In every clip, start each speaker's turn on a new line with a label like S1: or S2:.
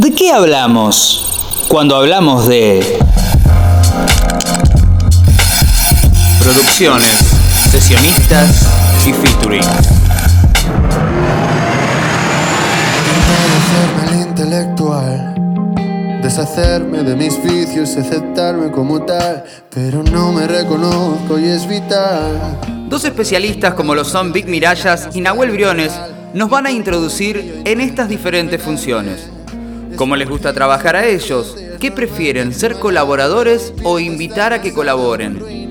S1: ¿De qué hablamos cuando hablamos de producciones, sesionistas y featuring?
S2: el intelectual, deshacerme de mis vicios, aceptarme como tal, pero no me reconozco y es vital.
S1: Dos especialistas como lo son Vic Mirallas y Nahuel Briones nos van a introducir en estas diferentes funciones. ¿Cómo les gusta trabajar a ellos? ¿Qué prefieren, ser colaboradores o invitar a que colaboren?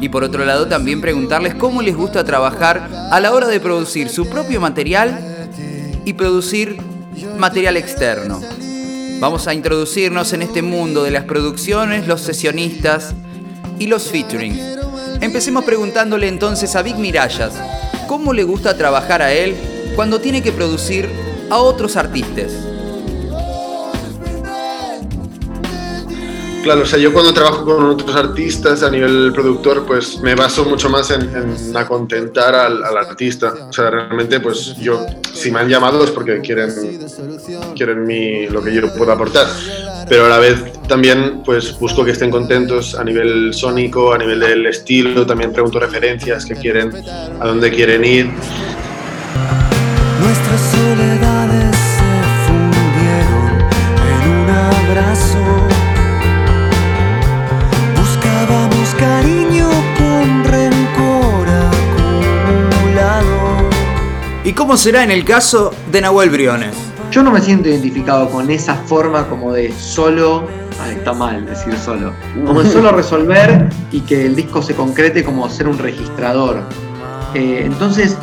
S1: Y por otro lado también preguntarles cómo les gusta trabajar a la hora de producir su propio material y producir material externo. Vamos a introducirnos en este mundo de las producciones, los sesionistas y los featuring. Empecemos preguntándole entonces a Vic Mirallas, ¿cómo le gusta trabajar a él cuando tiene que producir a otros artistas?
S3: Claro, o sea, yo cuando trabajo con otros artistas a nivel productor, pues me baso mucho más en, en acontentar al, artista. O sea, realmente, pues yo, si me han llamado es porque quieren, quieren mi, lo que yo puedo aportar. Pero a la vez también, pues busco que estén contentos a nivel sónico, a nivel del estilo. También pregunto referencias que quieren, a dónde quieren ir.
S2: Nuestras soledades
S1: ¿Y cómo será en el caso de Nahuel Briones?
S4: Yo no me siento identificado con esa forma como de solo. Ay, está mal decir solo. Como de solo resolver y que el disco se concrete como ser un registrador. Eh, entonces,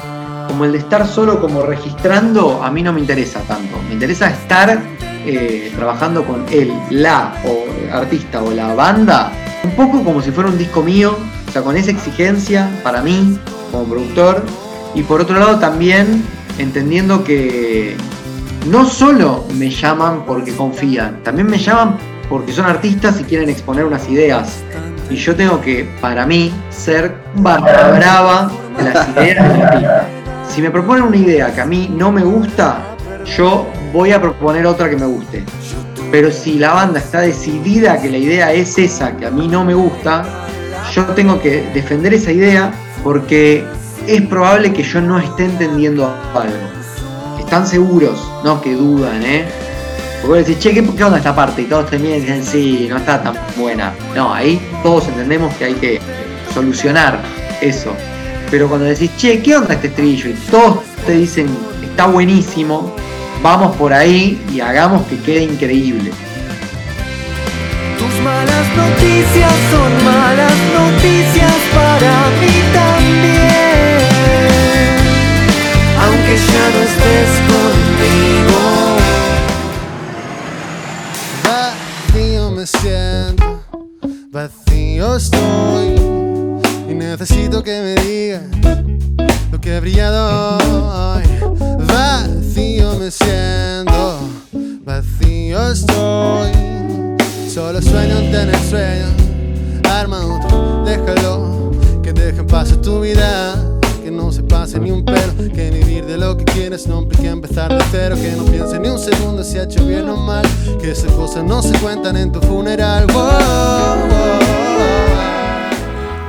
S4: como el de estar solo como registrando, a mí no me interesa tanto. Me interesa estar eh, trabajando con él, la o artista o la banda, un poco como si fuera un disco mío, o sea, con esa exigencia para mí como productor. Y por otro lado también entendiendo que no solo me llaman porque confían, también me llaman porque son artistas y quieren exponer unas ideas. Y yo tengo que, para mí, ser barra brava de las ideas. Si me proponen una idea que a mí no me gusta, yo voy a proponer otra que me guste. Pero si la banda está decidida que la idea es esa que a mí no me gusta, yo tengo que defender esa idea porque es probable que yo no esté entendiendo algo. Están seguros, no que dudan, ¿eh? Porque vos decís, che, ¿qué, ¿qué, onda esta parte? Y todos te miran y dicen, sí, no está tan buena. No, ahí todos entendemos que hay que solucionar eso. Pero cuando decís, che, ¿qué onda este estribillo? Y todos te dicen, está buenísimo, vamos por ahí y hagamos que quede increíble.
S2: Tus malas noticias son malas noticias para mí también. Vacío me siento, vacío estoy. Y necesito que me digas lo que ha brillado hoy. Vacío me siento, vacío estoy. Solo sueño en tener sueño. Arma otro, déjalo. Que dejen pasar tu vida. Ni un. Que vivir de lo que quieres no empezar de cero. Que no ni un segundo si ha hecho bien o mal. Que esas cosas no se cuentan en tu funeral.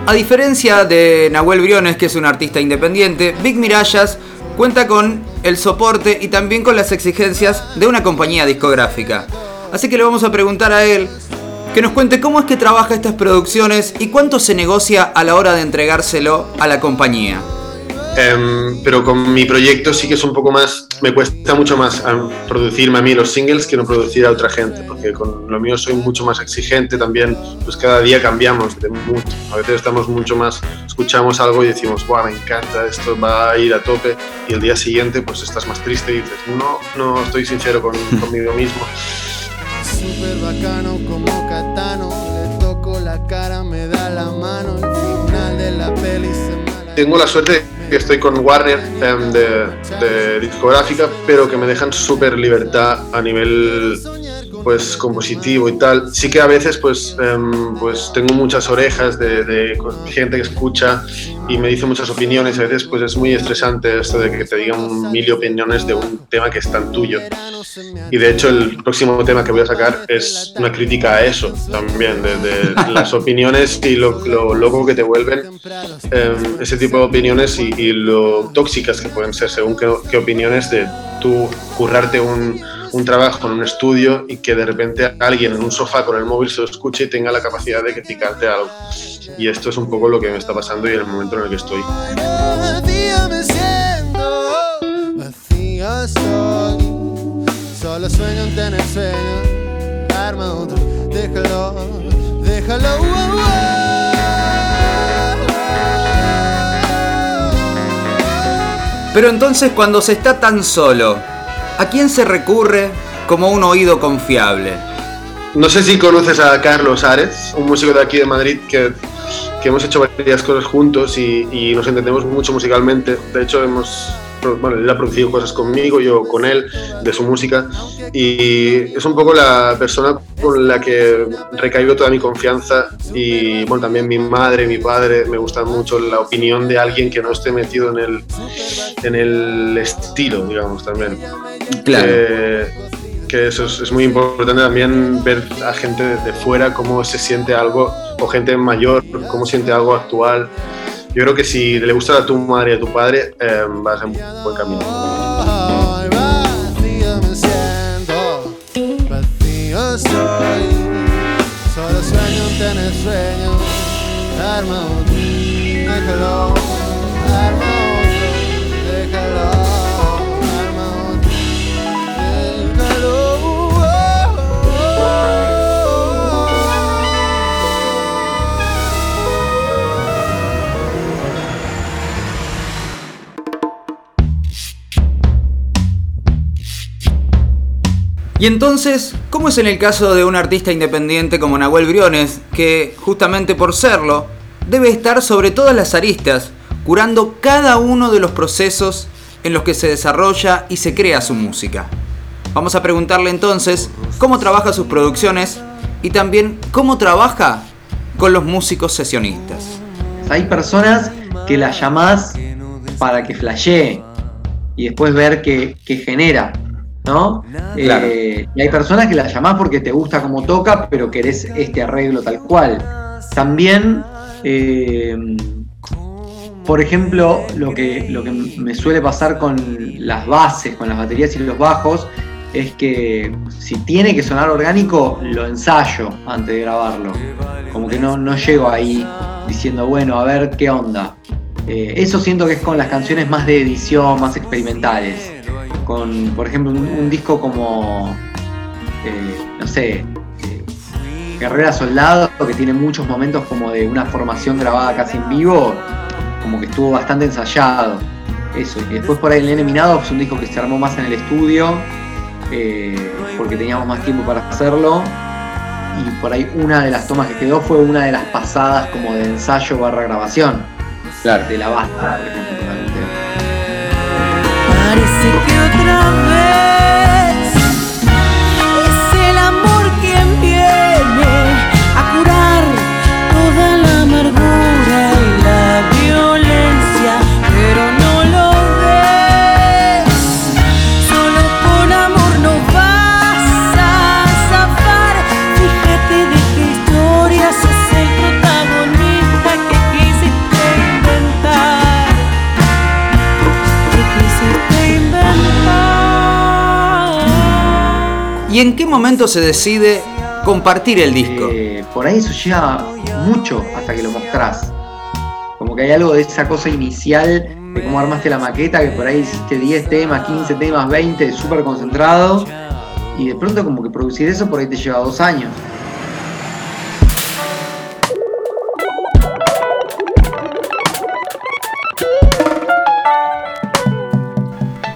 S1: A diferencia de Nahuel Briones, que es un artista independiente, Big Mirallas cuenta con el soporte y también con las exigencias de una compañía discográfica. Así que le vamos a preguntar a él que nos cuente cómo es que trabaja estas producciones y cuánto se negocia a la hora de entregárselo a la compañía.
S3: Um, pero con mi proyecto sí que es un poco más, me cuesta mucho más um, producirme a mí los singles que no producir a otra gente, porque con lo mío soy mucho más exigente también, pues cada día cambiamos de mucho, a veces estamos mucho más, escuchamos algo y decimos, wow, me encanta, esto va a ir a tope, y el día siguiente pues estás más triste y dices, no, no estoy sincero con, conmigo mismo.
S2: Super bacano como Catano, le toco la cara, me da la mano, el final de la peli se
S3: tengo la suerte estoy con Warner de, de, discográfica, pero que me dejan súper libertad a nivel pues compositivo y tal. Sí que a veces pues, um, pues tengo muchas orejas de, de, gente que escucha y me dice muchas opiniones. A veces pues es muy estresante esto de que te digan mil opiniones de un tema que es tan tuyo. Y de hecho el próximo tema que voy a sacar es una crítica a eso también, de, las opiniones y lo, loco que te vuelven em, ese tipo de opiniones y, lo tóxicas que pueden ser según qué, qué opiniones de tú currarte un un trabajo en un estudio y que de repente alguien en un sofá con el móvil se lo escuche y tenga la capacidad de criticarte algo. Y esto es un poco lo que me está pasando y en el momento en el que estoy. Solo sueño en tener sueño, arma otro, déjalo, déjalo.
S1: Pero entonces cuando se está tan solo, ¿A quién se recurre como un oído confiable?
S3: No sé si conoces a Carlos Ares, un músico de aquí de Madrid que, hemos hecho varias cosas juntos y, y nos entendemos mucho musicalmente. De hecho, hemos bueno, él ha producido cosas conmigo, yo con él, de su música, y es un poco la persona con la que recaigo toda mi confianza y bueno, también mi madre, mi padre, me gusta mucho la opinión de alguien que no esté metido en el, en el estilo, digamos, también.
S1: Claro.
S3: que eso es, muy importante también ver a gente de fuera cómo se siente algo, o gente mayor, cómo siente algo actual yo creo que si le gusta a tu madre y a tu padre, eh, vas en un buen camino. Solo sueño tener sueño, arma déjalo,
S1: Y entonces, ¿cómo es en el caso de un artista independiente como Nahuel Briones, que justamente por serlo, debe estar sobre todas las aristas, curando cada uno de los procesos en los que se desarrolla y se crea su música? Vamos a preguntarle entonces cómo trabaja sus producciones y también cómo trabaja con los músicos sesionistas.
S4: Hay personas que las llamás para que flashee y después ver qué, qué genera. ¿No? Eh, y hay personas que la llamás porque te gusta cómo toca, pero querés este arreglo tal cual. También, eh, por ejemplo, lo que, lo que me suele pasar con las bases, con las baterías y los bajos, es que si tiene que sonar orgánico, lo ensayo antes de grabarlo. Como que no, no llego ahí diciendo, bueno, a ver qué onda. Eh, eso siento que es con las canciones más de edición, más experimentales con, por ejemplo, un, disco como, eh, no sé, eh, Guerrera Soldado, que tiene muchos momentos como de una formación grabada casi en vivo, como que estuvo bastante ensayado. Eso, y después por ahí el Nene Minado es un disco que se armó más en el estudio, eh, porque teníamos más tiempo para hacerlo. Y por ahí una de las tomas que quedó fue una de las pasadas como de ensayo barra grabación.
S1: Claro.
S4: De la basta, por ejemplo,
S5: que otra vez
S1: ¿Y en qué momento se decide compartir el disco?
S4: Eh, por ahí eso lleva mucho hasta que lo mostrás. Como que hay algo de esa cosa inicial de cómo armaste la maqueta, que por ahí hiciste 10 temas, 15 temas, 20, súper concentrado. Y de pronto como que producir eso por ahí te lleva dos años.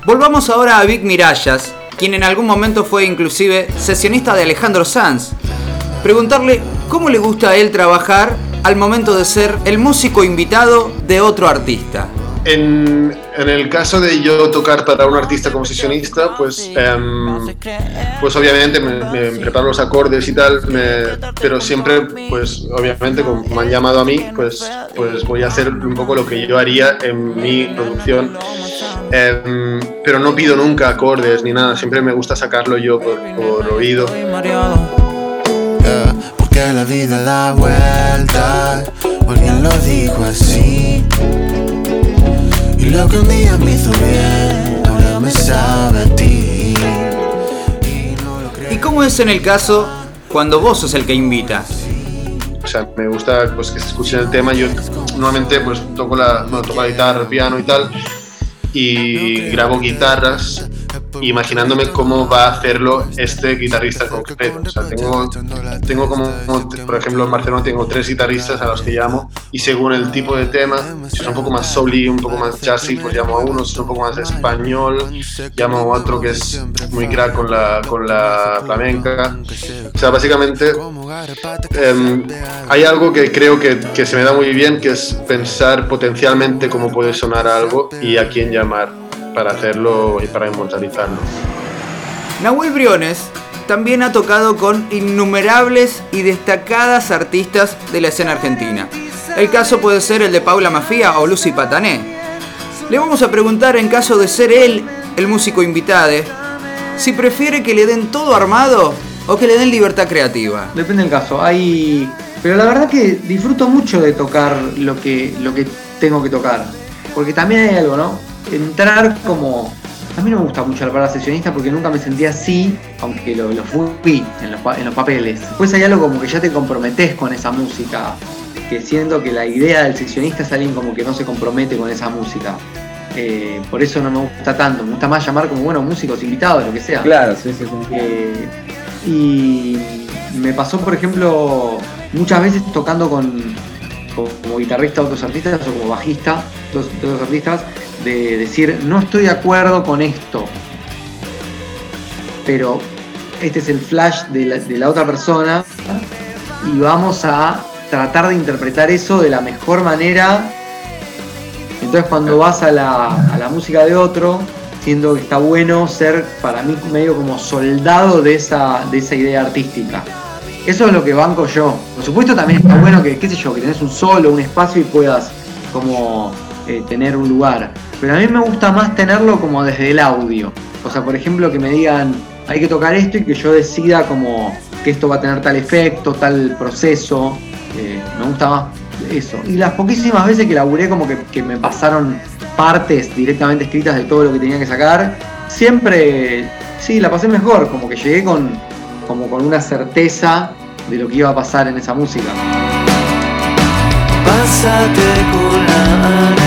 S1: Volvamos ahora a Vic Mirallas, quien en algún momento fue inclusive sesionista de Alejandro Sanz. Preguntarle cómo le gusta a él trabajar al momento de ser el músico invitado de otro artista.
S3: En, en el caso de yo tocar para un artista como sesionista, pues, em, pues obviamente me, me preparo los acordes y tal, me- pero siempre, pues obviamente como me han llamado a mí, pues, pues voy a hacer un poco lo que yo haría en mi producción. Em, pero no pido nunca acordes ni nada, siempre me gusta sacarlo yo por, por oído.
S2: Yeah, porque la vida da vuelta, alguien lo dijo así. Y lo que un día me hizo bien, ahora me sabe a ti. Y no lo creo.
S1: ¿Y cómo es en el caso cuando vos sos el que invita?
S3: O sea, me gusta pues, que se escuchen el tema. Yo normalmente pues, toco, la, bueno, toco la guitarra, el piano y tal, y grabo guitarras imaginándome cómo va a hacerlo este guitarrista en concreto. O sea, tengo, tengo como, por ejemplo, en Barcelona tengo tres guitarristas a los que llamo y según el tipo de tema, si es un poco más soul un poco más jazzy, pues llamo a uno, si es un poco más español, llamo a otro que es muy crack con la, con la flamenca. O sea, básicamente em, hay algo que creo que, que se me da muy bien, que es pensar potencialmente cómo puede sonar algo y a quién llamar para hacerlo y para inmortalizarlo.
S1: Nahuel Briones también ha tocado con innumerables y destacadas artistas de la escena argentina. El caso puede ser el de Paula Mafia o Lucy Patané. Le vamos a preguntar en caso de ser él el músico invitado, si prefiere que le den todo armado o que le den libertad creativa.
S4: Depende del caso. Hay. Pero la verdad que disfruto mucho de tocar lo que, lo que tengo que tocar. Porque también hay algo, ¿no? Entrar como. A mí no me gusta mucho la palabra sesionista porque nunca me sentí así, aunque lo, lo fui en los, en los papeles. Después hay algo como que ya te comprometes con esa música. Que siento que la idea del sesionista es alguien como que no se compromete con esa música. Eh, por eso no me gusta tanto. Me gusta más llamar como, bueno, músicos invitados, lo que sea.
S6: Claro, sí, sí, sí.
S4: Eh, y me pasó, por ejemplo, muchas veces tocando con, con- como guitarrista otros artistas o como bajista de otros artistas, de decir, no estoy de acuerdo con esto, pero este es el flash de la, otra persona y vamos a tratar de interpretar eso de la mejor manera. Entonces cuando vas a la, a la música de otro, siento que está bueno ser para mí medio como soldado de esa, de esa idea artística. Eso es lo que banco yo. Por supuesto también está bueno que, qué sé yo, que tenés un solo, un espacio y puedas como eh, tener un lugar. Pero a mí me gusta más tenerlo como desde el audio. O sea, por ejemplo, que me digan, hay que tocar esto y que yo decida como que esto va a tener tal efecto, tal proceso. Eh, me gusta más eso. Y las poquísimas veces que laburé como que, me pasaron partes directamente escritas de todo lo que tenía que sacar, siempre, sí, la pasé mejor, como que llegué con, como con una certeza de lo que iba a pasar en esa música.
S5: Pásate la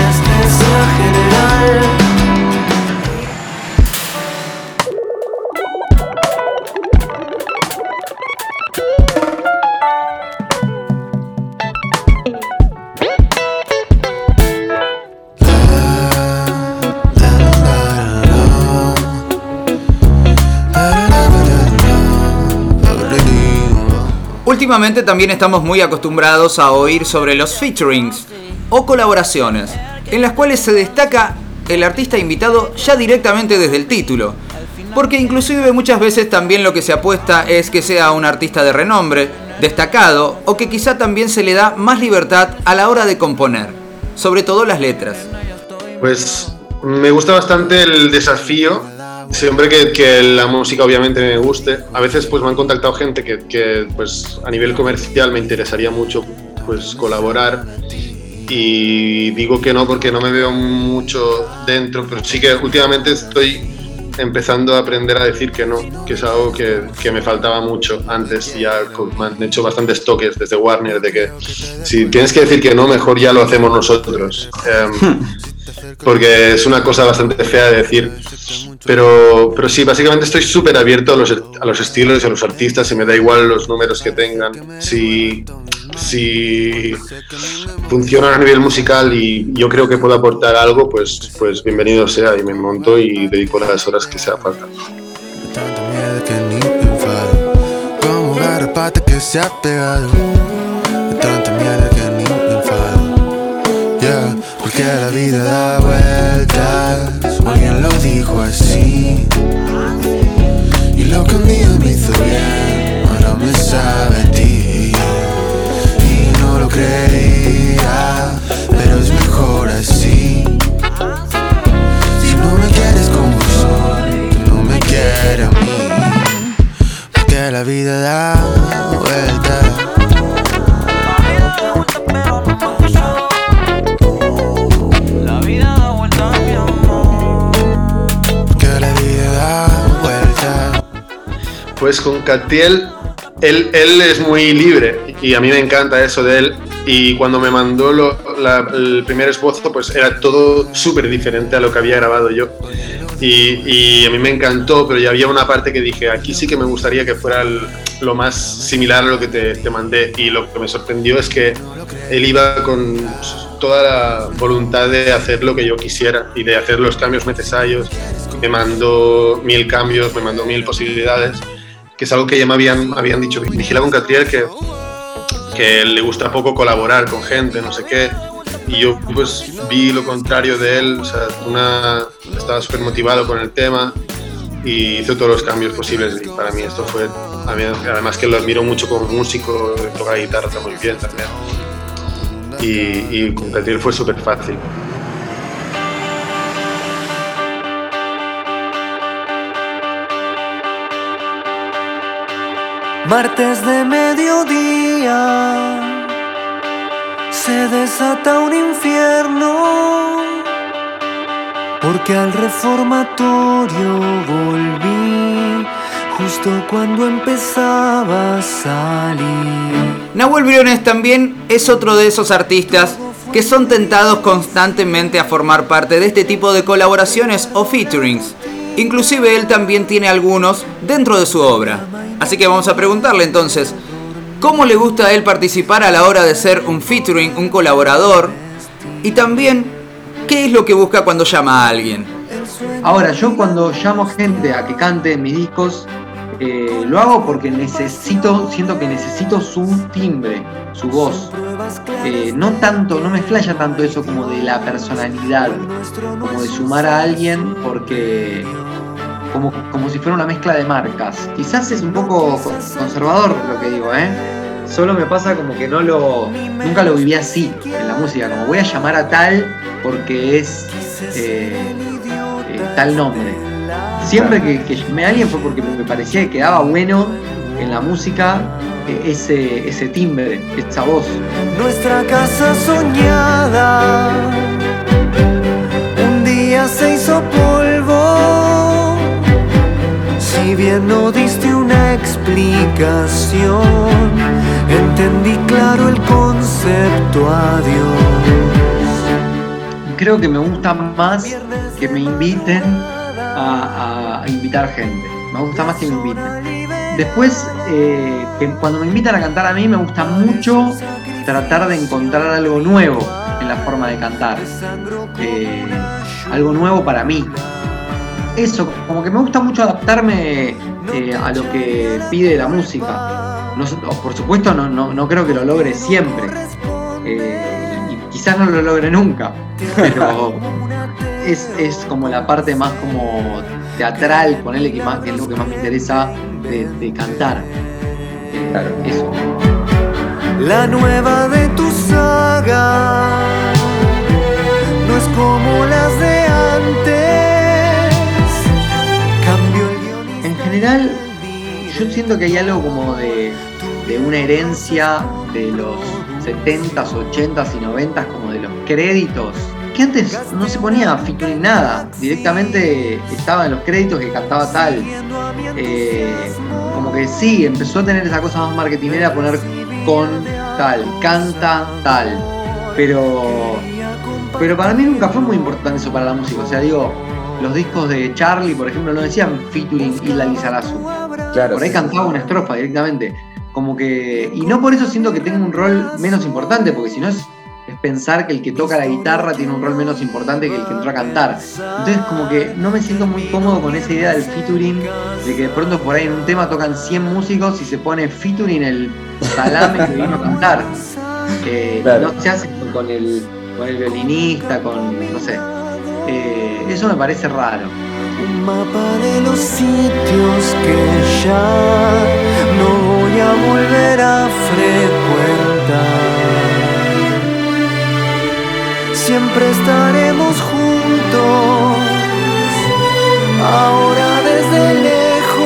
S1: Últimamente también estamos muy acostumbrados a oír sobre los featurings o colaboraciones, en las cuales se destaca el artista invitado ya directamente desde el título. Porque inclusive muchas veces también lo que se apuesta es que sea un artista de renombre, destacado, o que quizá también se le da más libertad a la hora de componer, sobre todo las letras.
S3: Pues me gusta bastante el desafío, siempre que, que la música obviamente me guste. A veces pues me han contactado gente que, que, pues a nivel comercial me interesaría mucho pues colaborar y digo que no porque no me veo mucho dentro, pero sí que últimamente estoy empezando a aprender a decir que no, que es algo que, que me faltaba mucho antes y ya me han hecho bastantes toques desde Warner de que si tienes que decir que no, mejor ya lo hacemos nosotros. Em, porque es una cosa bastante fea de decir. Pero, pero sí, básicamente estoy súper abierto a los, a los estilos y a los artistas y me da igual los números que tengan. Si, si funcionan a nivel musical y yo creo que puedo aportar algo, pues, pues bienvenido sea y me monto y dedico las horas que sea falta.
S2: Tanta mierda que ni me enfado. Como garrapata que se ha pegado. Que
S7: la vida da vueltas, o alguien lo dijo así. Y lo que un día me hizo bien, ahora me sabe a ti. Y no lo creía, pero es mejor así. Si no me quieres como soy, no me quieres a mí. Porque la vida da vueltas.
S3: Pues con Catiel, él, él es muy libre y a mí me encanta eso de él. Y cuando me mandó lo- el primer esbozo, pues era todo súper diferente a lo que había grabado yo. Y, a mí me encantó, pero ya había una parte que dije, aquí sí que me gustaría que fuera lo más similar a lo que te, te mandé. Y lo que me sorprendió es que él iba con toda la voluntad de hacer lo que yo quisiera y de hacer los cambios necesarios. Me mandó mil cambios, me mandó mil posibilidades, que es algo que ya me habían, habían dicho, vigila con Catriel, que, que le gusta poco colaborar con gente, no sé qué. Y yo pues vi lo contrario de él, una, estaba súper motivado con el tema y hizo todos los cambios posibles y para mí esto fue, además que lo admiro mucho como músico, toca guitarra muy bien también. Y, y con fue súper fácil.
S6: Martes de mediodía se desata un infierno porque al reformatorio volví justo cuando empezaba a salir.
S1: Nahuel Briones también es otro de esos artistas que son tentados constantemente a formar parte de este tipo de colaboraciones o featurings. Inclusive él también tiene algunos dentro de su obra. Así que vamos a preguntarle entonces, ¿cómo le gusta a él participar a la hora de ser un featuring, un colaborador? Y también, ¿qué es lo que busca cuando llama a alguien?
S4: Ahora, yo cuando llamo gente a que cante en mis discos, eh, lo hago porque necesito, siento que necesito su timbre, su voz. Eh, no tanto, no me flasha tanto eso como de la personalidad, como de sumar a alguien porque como, como si fuera una mezcla de marcas. Quizás es un poco con- conservador lo que digo, ¿eh? Solo me pasa como que no lo. Nunca lo viví así en la música, como voy a llamar a tal porque es eh, eh, tal nombre. Siempre que, que llamé a alguien fue porque me parecía que quedaba bueno en la música eh, ese, ese timbre, esa voz.
S6: Nuestra casa soñada un día se hizo polvo. Si bien no diste una explicación, entendí claro el concepto adiós.
S4: Creo que me gusta más que me inviten a, a invitar gente. Me gusta más que me inviten. Después, eh, cuando me invitan a cantar a mí, me gusta mucho tratar de encontrar algo nuevo en la forma de cantar. Eh, algo nuevo para mí. Eso, como que me gusta mucho adaptarme eh, a lo que pide la música. No por supuesto, no, no, no creo que lo logre siempre. Eh, y quizás no lo logre nunca. Pero es, es como la parte más como teatral, ponerle que, más, que es lo que más me interesa de, de cantar. Eh, Eso.
S6: La nueva de tu saga no es como las de antes. Del
S4: yo siento que hay algo como de, de una herencia de los 70s, 80s y 90s, como de los créditos. Que antes no se ponía featuring nada, directamente estaba en los créditos que cantaba tal. Eh, como que sí, empezó a tener esa cosa más marketingera, poner con tal, canta tal. Pero, pero para mí nunca fue muy importante eso para la música. O sea, digo, los discos de Charlie, por ejemplo, no decían featuring Isla Lizarazu.
S8: Claro.
S4: Por ahí
S8: sí,
S4: cantaba una estrofa directamente. Como que. Y no por eso siento que tenga un rol menos importante, porque si no es, es pensar que el que toca la guitarra tiene un rol menos importante que el que entró a cantar. Entonces, como que no me siento muy cómodo con esa idea del featuring, de que de pronto por ahí en un tema tocan 100 músicos y se pone featuring el salame que vino a cantar. Eh,
S8: Claro.
S4: No se hace con el, con el violinista, con, no sé. Eh, eso me parece raro.
S6: Un mapa de los sitios que ya no voy a volver a frecuentar. Siempre estaremos juntos, ahora desde lejos.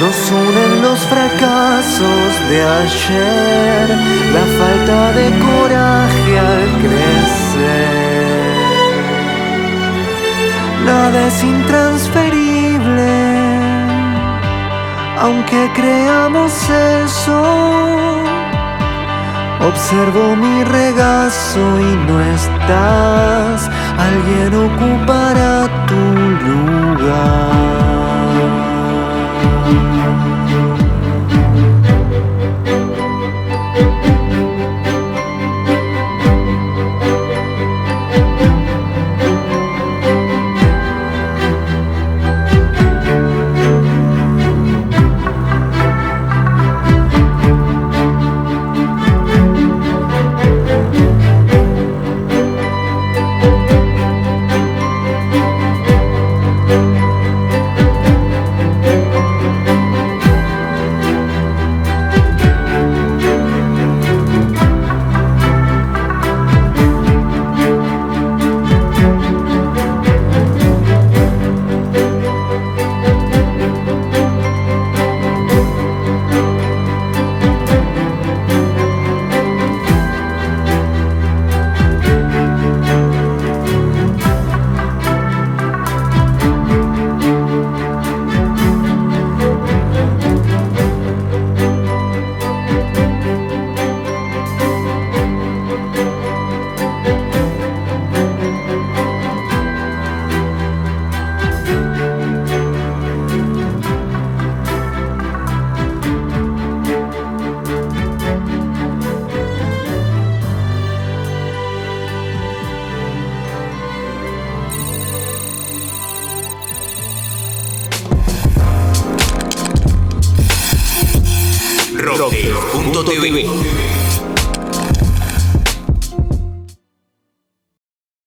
S6: Nos unen los fracasos de ayer, la falta de coraje al crecer es intransferible, aunque creamos eso. Observo mi regazo y no estás, alguien ocupará tu lugar.